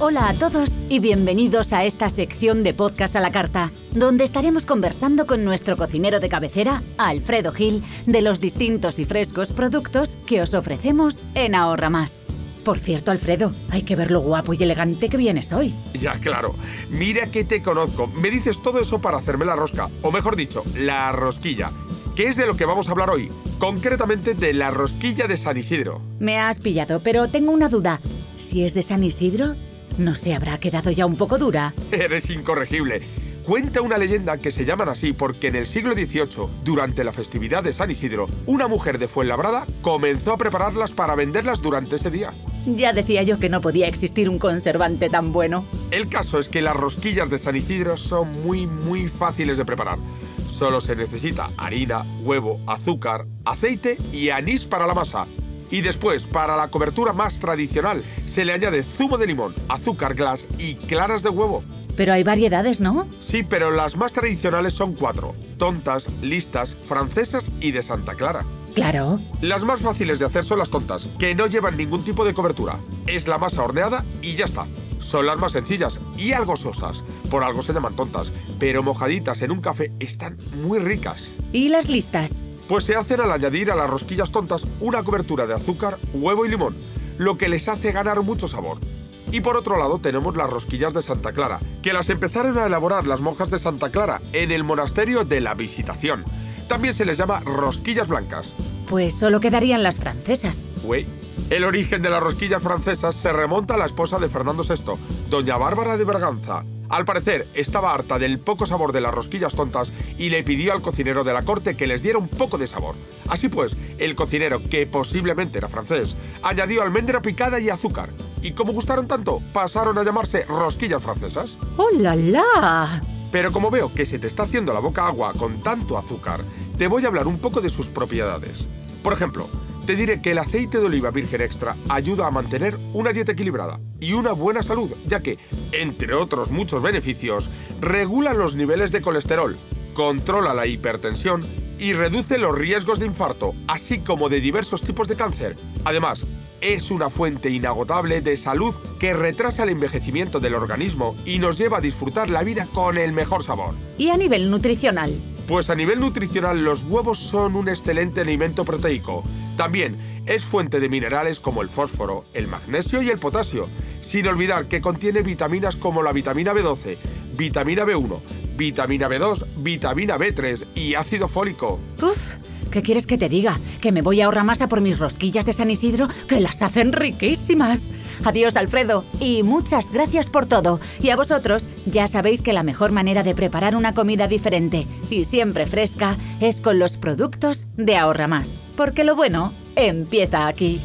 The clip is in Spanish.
Hola a todos y bienvenidos a esta sección de Podcast a la Carta, donde estaremos conversando con nuestro cocinero de cabecera, Alfredo Gil, de los distintos y frescos productos que os ofrecemos en Ahorra Más. Por cierto, Alfredo, hay que ver lo guapo y elegante que vienes hoy. Ya, claro. Mira que te conozco. Me dices todo eso para hacerme la rosca, o mejor dicho, la rosquilla, que es de lo que vamos a hablar hoy, concretamente de la rosquilla de San Isidro. Me has pillado, pero tengo una duda. Si es de San Isidro, ¿no se habrá quedado ya un poco dura? Eres incorregible. Cuenta una leyenda que se llaman así porque en el siglo XVIII, durante la festividad de San Isidro, una mujer de Fuenlabrada comenzó a prepararlas para venderlas durante ese día. Ya decía yo que no podía existir un conservante tan bueno. El caso es que las rosquillas de San Isidro son muy muy fáciles de preparar. Solo se necesita harina, huevo, azúcar, aceite y anís para la masa. Y después, para la cobertura más tradicional, se le añade zumo de limón, azúcar glass y claras de huevo. Pero hay variedades, ¿no? Sí, pero las más tradicionales son cuatro. Tontas, listas, francesas y de Santa Clara. Claro. Las más fáciles de hacer son las tontas, que no llevan ningún tipo de cobertura. Es la masa horneada y ya está. Son las más sencillas y algo sosas. Por algo se llaman tontas, pero mojaditas en un café están muy ricas. ¿Y las listas? Pues se hacen al añadir a las rosquillas tontas una cobertura de azúcar, huevo y limón, lo que les hace ganar mucho sabor. Y por otro lado tenemos las rosquillas de Santa Clara, que las empezaron a elaborar las monjas de Santa Clara en el monasterio de la Visitación. También se les llama rosquillas blancas. Pues solo quedarían las francesas. Güey. El origen de las rosquillas francesas se remonta a la esposa de Fernando VI, doña Bárbara de Berganza. Al parecer, estaba harta del poco sabor de las rosquillas tontas y le pidió al cocinero de la corte que les diera un poco de sabor. Así pues, el cocinero, que posiblemente era francés, añadió almendra picada y azúcar. Y como gustaron tanto, pasaron a llamarse rosquillas francesas. ¡Oh, la, la! Pero como veo que se te está haciendo la boca agua con tanto azúcar, te voy a hablar un poco de sus propiedades. Por ejemplo, te diré que el aceite de oliva virgen extra ayuda a mantener una dieta equilibrada y una buena salud, ya que, entre otros muchos beneficios, regula los niveles de colesterol, controla la hipertensión y reduce los riesgos de infarto, así como de diversos tipos de cáncer. Además, es una fuente inagotable de salud que retrasa el envejecimiento del organismo y nos lleva a disfrutar la vida con el mejor sabor. ¿Y a nivel nutricional? Pues a nivel nutricional los huevos son un excelente alimento proteico. También es fuente de minerales como el fósforo, el magnesio y el potasio, sin olvidar que contiene vitaminas como la vitamina B12, vitamina B1, vitamina B2, vitamina B3 y ácido fólico. ¿Qué quieres que te diga? Que me voy a ahorrar masa por mis rosquillas de San Isidro, que las hacen riquísimas. Adiós, Alfredo, y muchas gracias por todo. Y a vosotros, ya sabéis que la mejor manera de preparar una comida diferente y siempre fresca es con los productos de Ahorra Más. Porque lo bueno empieza aquí.